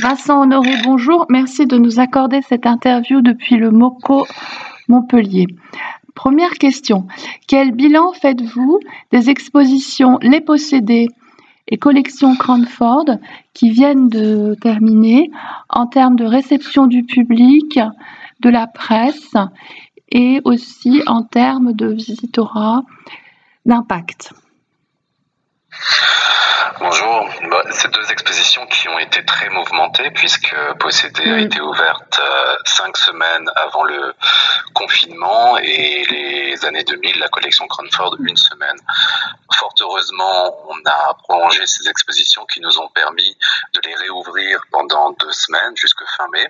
Vincent Honoré, bonjour. Merci de nous accorder cette interview depuis le MOCO Montpellier. Première question. Quel bilan faites-vous des expositions Les Possédés et collections Cranford qui viennent de terminer en termes de réception du public, de la presse et aussi en termes de visitorat d'impact? Bonjour. Bah, ces deux expositions qui ont été très mouvementées puisque Possédé a été ouverte euh, cinq semaines avant le confinement et les années 2000, la collection Cranford une semaine. Fort heureusement, on a prolongé ces expositions qui nous ont permis de les réouvrir pendant deux semaines jusque fin mai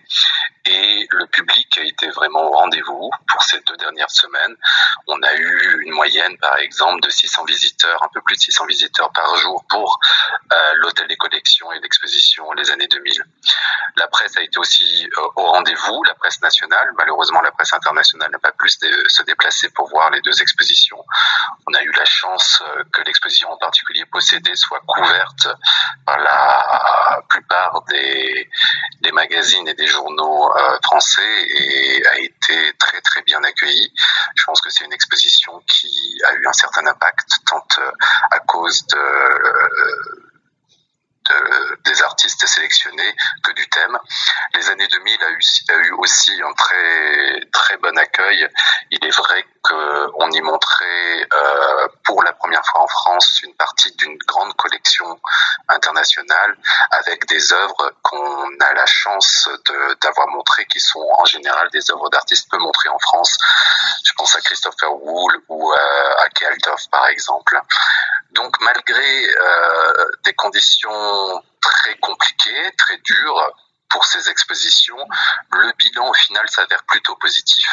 et le public a été vraiment au rendez-vous pour ces deux dernières semaines. On a eu une moyenne, par exemple, de 600 visiteurs, un peu plus de 600 visiteurs par jour pour l'hôtel des collections et l'exposition les années 2000. La presse a été aussi euh, au rendez-vous, la presse nationale. Malheureusement, la presse internationale n'a pas pu se déplacer pour voir les deux expositions. On a eu la chance euh, que l'exposition en particulier possédée soit couverte par la plupart des, magazines et des journaux français et a été très très bien accueillie. Je pense que c'est une exposition qui a eu un certain impact tant à cause de des artistes sélectionnés que du thème. Années 2000 a eu, aussi un très très bon accueil. Il est vrai qu'on y montrait euh, pour la première fois en France une partie d'une grande collection internationale avec des œuvres qu'on a la chance d'avoir montrées qui sont en général des œuvres d'artistes peu montrées en France. Je pense à Christopher Wool ou à Kealtov par exemple. Donc malgré euh, des conditions très compliquées, très dures, pour ces expositions, le bilan au final s'avère plutôt positif.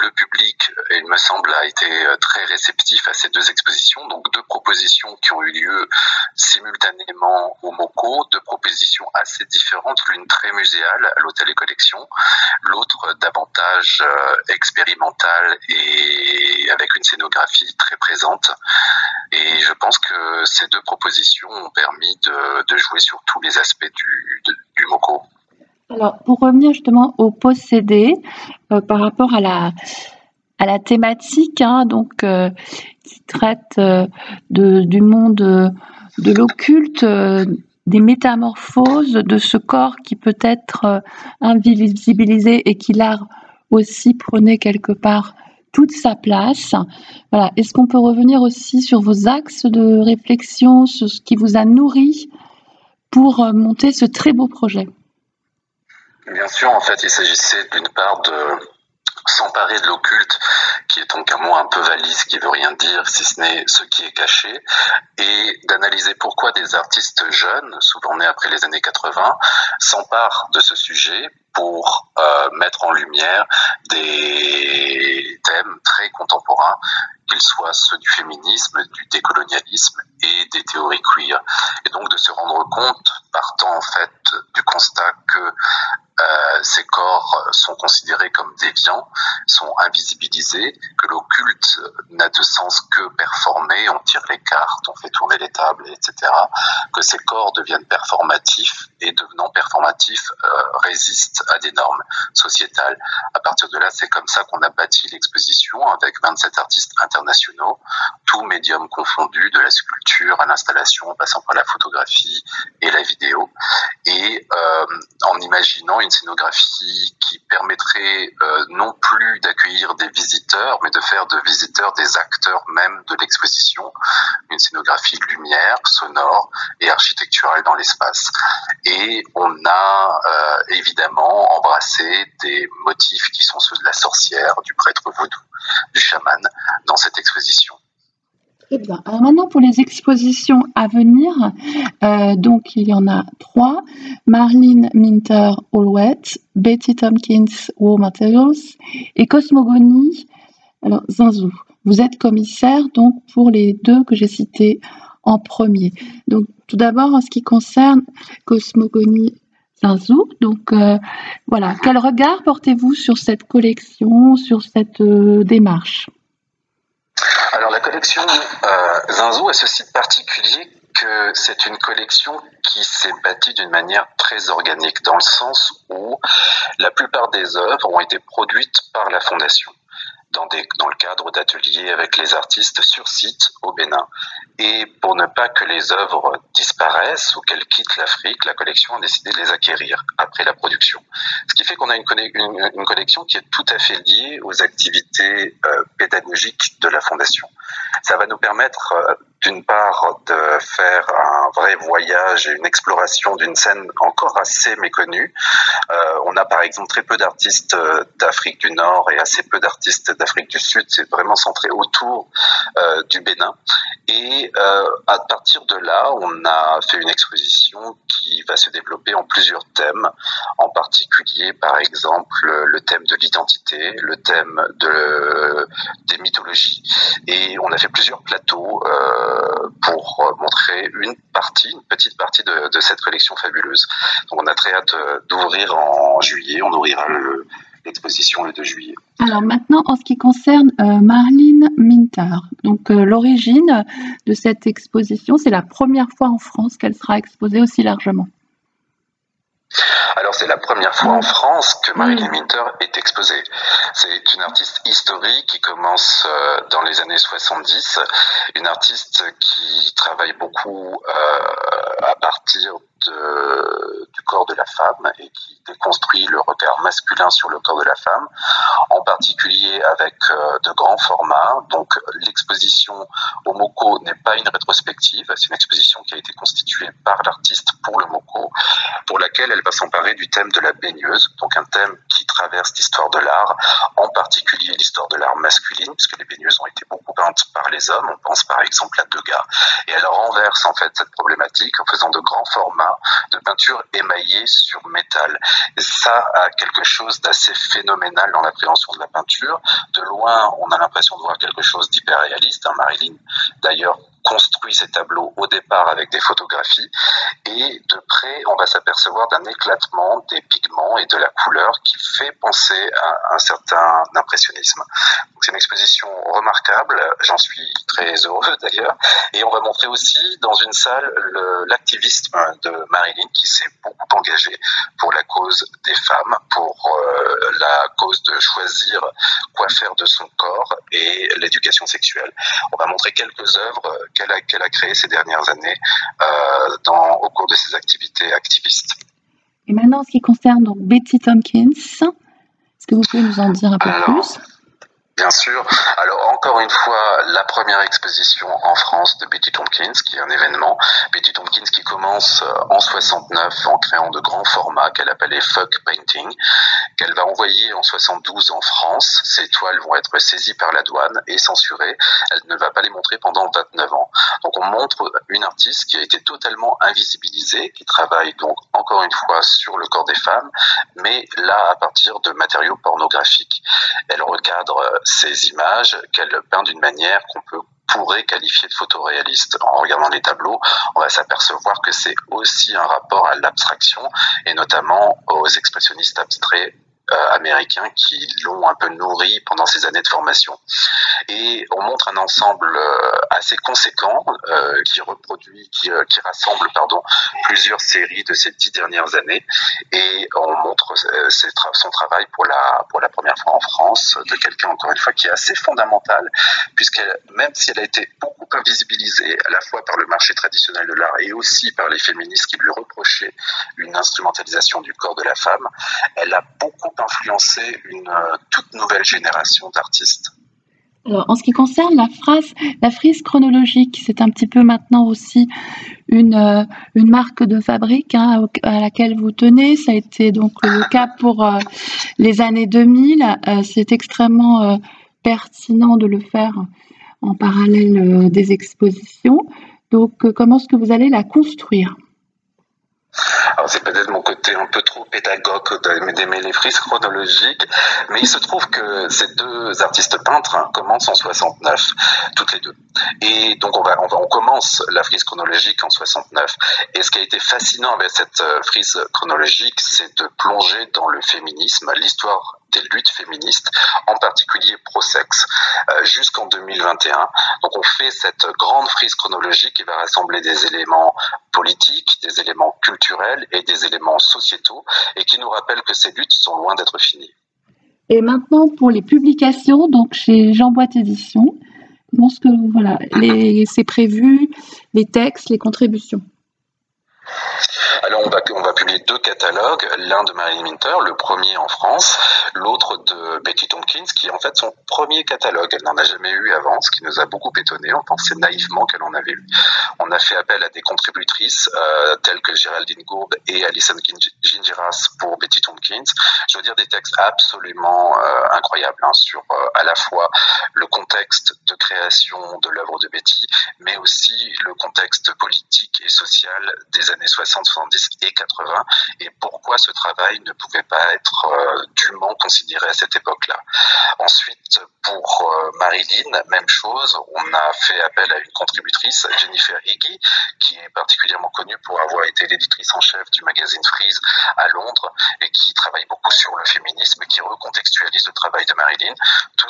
Le public, il me semble, a été euh, très réceptif à ces deux expositions, donc deux propositions qui ont eu lieu simultanément au MOCO, deux propositions assez différentes, l'une très muséale à l'hôtel et collection, l'autre davantage euh, expérimentale et avec une scénographie très présente. Et je pense que ces deux propositions ont permis de, jouer sur tous les aspects du, du MOCO. Alors, pour revenir justement au possédé, euh, par rapport à la, à la thématique, hein, donc, euh, qui traite euh, de, du monde de l'occulte, des métamorphoses de ce corps qui peut être invisibilisé et qui l'art aussi prenait quelque part toute sa place. Voilà. Est-ce qu'on peut revenir aussi sur vos axes de réflexion, sur ce qui vous a nourri pour monter ce très beau projet? Bien sûr, en fait, il s'agissait d'une part de s'emparer de l'occulte, qui est donc un mot un peu valise, qui veut rien dire, si ce n'est ce qui est caché, et d'analyser pourquoi des artistes jeunes, souvent nés après les années 80, s'emparent de ce sujet pour euh, mettre en lumière des thèmes très contemporains, qu'ils soient ceux du féminisme, du décolonialisme et des théories queer. Et donc de se rendre compte, partant en fait du constat que euh, ces corps sont considérés comme déviants, sont invisibilisés, que l'occulte n'a de sens que performer, on tire les cartes, etc. Que ces corps deviennent performatifs et devenant performatifs euh, résistent à des normes sociétales. À partir de là, c'est comme ça qu'on a bâti l'exposition avec 27 artistes internationaux, tous médiums confondus, de la sculpture à l'installation, passant par la photographie et la vidéo, et euh, en imaginant une scénographie qui permettrait euh, non plus d'accueillir des visiteurs, mais de faire de visiteurs des acteurs même de l'exposition, une scénographie lumière, sonore et architecturale dans l'espace. Et on a euh, évidemment embrassé des motifs qui sont ceux de la sorcière, du prêtre vaudou, du chaman dans cette exposition. Très bien. Alors maintenant pour les expositions à venir, euh, donc il y en a trois Marlene Minter Allwet, Betty Tompkins War Materials et Cosmogonie alors Zinzou. Vous êtes commissaire donc pour les deux que j'ai cités en premier. Donc tout d'abord en ce qui concerne Cosmogonie Zinzou, donc euh, voilà, quel regard portez-vous sur cette collection, sur cette euh, démarche? Alors la collection euh, a ce site particulier que c'est une collection qui s'est bâtie d'une manière très organique, dans le sens où la plupart des œuvres ont été produites par la Fondation dans le cadre d'ateliers avec les artistes sur site au Bénin. Et pour ne pas que les œuvres disparaissent ou qu'elles quittent l'Afrique, la collection a décidé de les acquérir après la production. Ce qui fait qu'on a une, collection qui est tout à fait liée aux activités euh, pédagogiques de la Fondation. Ça va nous permettre euh, d'une part de faire un vrai voyage et une exploration d'une scène encore assez méconnue. Euh, on a par exemple très peu d'artistes euh, d'Afrique du Nord et assez peu d'artistes d'Afrique du Sud. C'est vraiment centré autour du Bénin. Et à partir de là, on a fait une exposition qui va se développer en plusieurs thèmes, en particulier par exemple le thème de l'identité, le thème de, des mythologies. Et on a fait plusieurs plateaux. Euh, euh, pour montrer une partie, une petite partie de, cette collection fabuleuse. Donc on a très hâte euh, d'ouvrir en juillet, on ouvrira l'exposition le 2 juillet. Alors maintenant, en ce qui concerne euh, Marlene Minter, donc l'origine de cette exposition, c'est la première fois en France qu'elle sera exposée aussi largement. Alors c'est la première fois en France que Marilyn Minter est exposée. C'est une artiste historique qui commence euh, dans les années 70, une artiste qui travaille beaucoup euh, à partir de, du corps de la femme et qui déconstruit le regard masculin sur le corps de la femme, particulier avec euh, de grands formats. Donc l'exposition au MoCo n'est pas une rétrospective, c'est une exposition qui a été constituée par l'artiste pour le MoCo, pour laquelle elle va s'emparer du thème de la baigneuse, donc un thème qui traverse l'histoire de l'art, en particulier l'histoire de l'art masculine, puisque les baigneuses ont été beaucoup peintes par les hommes. On pense par exemple à Degas. Et elle renverse en fait cette problématique en faisant de grands formats de peinture émaillée sur métal. Et ça a quelque chose d'assez phénoménal dans l'appréhension de la peinture. De loin, on a l'impression de voir quelque chose d'hyper réaliste. Hein. Marilyn, d'ailleurs, construit ces tableaux au départ avec des photographies et de près on va s'apercevoir d'un éclatement des pigments et de la couleur qui fait penser à un certain impressionnisme. C'est une exposition remarquable, j'en suis très heureux d'ailleurs et on va montrer aussi dans une salle l'activisme de Marilyn qui s'est beaucoup engagée pour la cause des femmes, pour euh, la cause de choisir quoi faire de son corps et l'éducation sexuelle. On va montrer quelques œuvres qu'elle a, a créées ces dernières années euh, dans, au cours de ses activités activistes. Et maintenant, en ce qui concerne donc Betty Tompkins, est-ce que vous pouvez nous en dire un peu plus? Bien sûr. Alors encore une fois, la première exposition en France de Betty Tompkins, qui est un événement. Betty Tompkins qui commence euh, en 69 en créant de grands formats qu'elle appelait Fuck Painting, qu'elle va envoyer en 72 en France. Ces toiles vont être saisies par la douane et censurées. Elle ne va pas les montrer pendant 29 ans. Donc on montre une artiste qui a été totalement invisibilisée, qui travaille donc encore une fois sur le corps des femmes, mais là à partir de matériaux pornographiques. Elle recadre euh, ces images qu'elle peint d'une manière qu'on peut pourrait qualifier de photoréaliste. En regardant les tableaux, on va s'apercevoir que c'est aussi un rapport à l'abstraction et notamment aux expressionnistes abstraits américains qui l'ont un peu nourri pendant ces années de formation. Et on montre un ensemble euh, assez conséquent euh, qui reproduit, qui, rassemble pardon, plusieurs séries de ces dix dernières années. Et on montre son travail pour la, pour la première fois en France de quelqu'un, encore une fois, qui est assez fondamental, puisque même si elle a été beaucoup invisibilisée à la fois par le marché traditionnel de l'art et aussi par les féministes qui lui reprochaient une instrumentalisation du corps de la femme, elle a beaucoup influencer une euh, toute nouvelle génération d'artistes. en ce qui concerne la phrase, la frise chronologique, c'est un petit peu maintenant aussi une, euh, une marque de fabrique hein, à laquelle vous tenez. Ça a été donc le cas pour euh, les années 2000. c'est extrêmement pertinent de le faire en parallèle des expositions. Donc, comment est-ce que vous allez la construire? Alors c'est peut-être mon côté un peu trop pédagogue d'aimer les frises chronologiques, mais il se trouve que ces deux artistes peintres hein, commencent en 69, toutes les deux. Et donc on, va, on, va, on commence la frise chronologique en 69. Et ce qui a été fascinant avec cette euh, frise chronologique, c'est de plonger dans le féminisme, l'histoire des luttes féministes, en particulier pro-sexe, euh, jusqu'en 2021. Donc on fait cette grande frise chronologique qui va rassembler des éléments politiques, des éléments culturels et des éléments sociétaux, et qui nous rappelle que ces luttes sont loin d'être finies. Et maintenant pour les publications, donc chez Jean Boîte Édition, comment ce que voilà, c'est prévu, les textes, les contributions alors on va, publier deux catalogues, l'un de Marilyn Minter, le premier en France, l'autre de Betty Tompkins, qui est en fait son premier catalogue. Elle n'en a jamais eu avant, ce qui nous a beaucoup étonné. On pensait naïvement qu'elle en avait eu. On a fait appel à des contributrices euh, telles que Géraldine Gourde et Alison Gingiras pour Betty Tompkins. Je veux dire des textes absolument euh, incroyables hein, sur euh, à la fois le contexte de création de l'œuvre de Betty, mais aussi le contexte politique et social des années 60, 70 et 80 et pourquoi ce travail ne pouvait pas être euh, dûment considéré à cette époque-là. Ensuite, pour euh, Marilyn, même chose, on a fait appel à une contributrice, Jennifer Higgy, qui est particulièrement connue pour avoir été l'éditrice en chef du magazine Freeze à Londres et qui travaille beaucoup sur le féminisme, qui recontextualise le travail de Marilyn. Tout,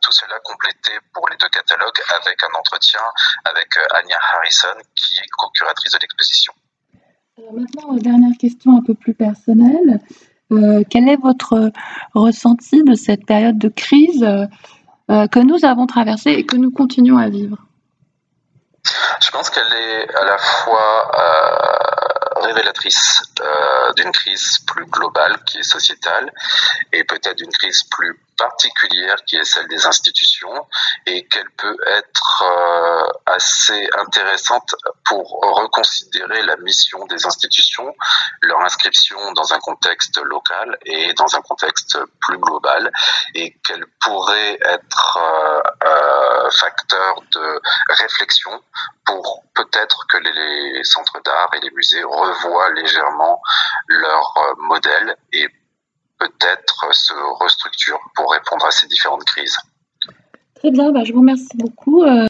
tout cela complété pour les deux catalogues avec un entretien avec euh, Anya Harrison, qui est co-curatrice de l'exposition. Alors maintenant, dernière question un peu plus personnelle. Euh, quel est votre ressenti de cette période de crise euh, que nous avons traversée et que nous continuons à vivre? Je pense qu'elle est à la fois euh, révélatrice d'une crise plus globale qui est sociétale et peut-être d'une crise plus particulière qui est celle des institutions et qu'elle peut être euh, assez intéressante pour reconsidérer la mission des institutions, leur inscription dans un contexte local et dans un contexte plus global et qu'elle pourrait être euh, euh, facteur de réflexion pour peut-être que les, centres d'art et les musées revoient légèrement leur modèle et peut-être se restructure pour répondre à ces différentes crises. Très bien, bah, je vous remercie beaucoup. Euh,